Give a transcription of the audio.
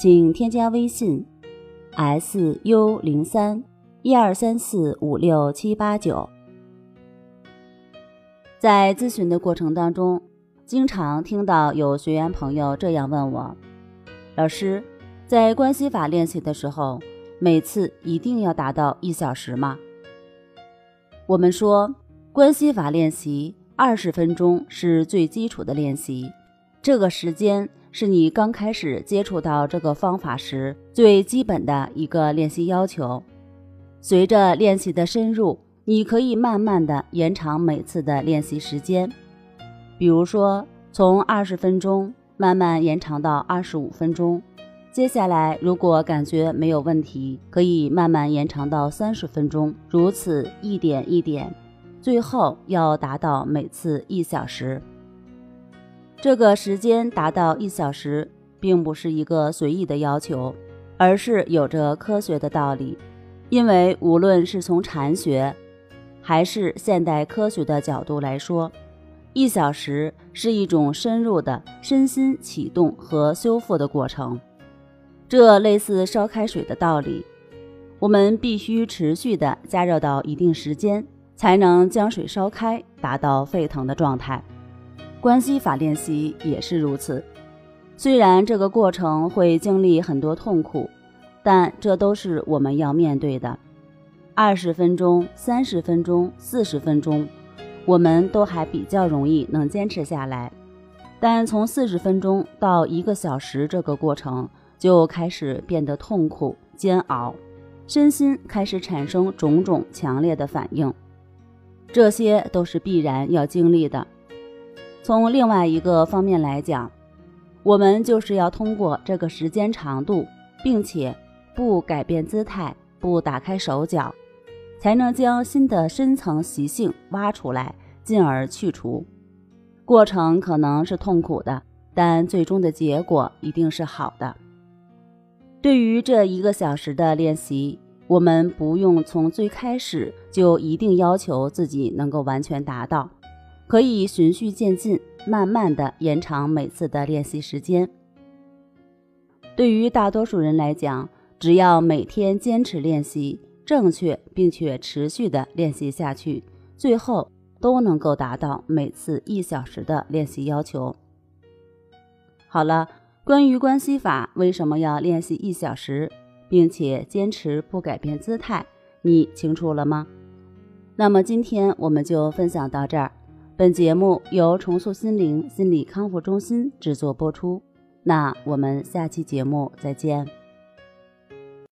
请添加微信：s u 零三一二三四五六七八九。在咨询的过程当中，经常听到有学员朋友这样问我：“老师，在关系法练习的时候，每次一定要达到一小时吗？”我们说，关系法练习二十分钟是最基础的练习，这个时间。是你刚开始接触到这个方法时最基本的一个练习要求。随着练习的深入，你可以慢慢的延长每次的练习时间，比如说从二十分钟慢慢延长到二十五分钟。接下来如果感觉没有问题，可以慢慢延长到三十分钟，如此一点一点，最后要达到每次一小时。这个时间达到一小时，并不是一个随意的要求，而是有着科学的道理。因为无论是从禅学，还是现代科学的角度来说，一小时是一种深入的身心启动和修复的过程。这类似烧开水的道理，我们必须持续的加热到一定时间，才能将水烧开，达到沸腾的状态。关系法练习也是如此，虽然这个过程会经历很多痛苦，但这都是我们要面对的。二十分钟、三十分钟、四十分钟，我们都还比较容易能坚持下来，但从四十分钟到一个小时这个过程就开始变得痛苦、煎熬，身心开始产生种种强烈的反应，这些都是必然要经历的。从另外一个方面来讲，我们就是要通过这个时间长度，并且不改变姿态、不打开手脚，才能将新的深层习性挖出来，进而去除。过程可能是痛苦的，但最终的结果一定是好的。对于这一个小时的练习，我们不用从最开始就一定要求自己能够完全达到。可以循序渐进，慢慢的延长每次的练习时间。对于大多数人来讲，只要每天坚持练习，正确并且持续的练习下去，最后都能够达到每次一小时的练习要求。好了，关于关系法为什么要练习一小时，并且坚持不改变姿态，你清楚了吗？那么今天我们就分享到这儿。本节目由重塑心灵心理康复中心制作播出，那我们下期节目再见。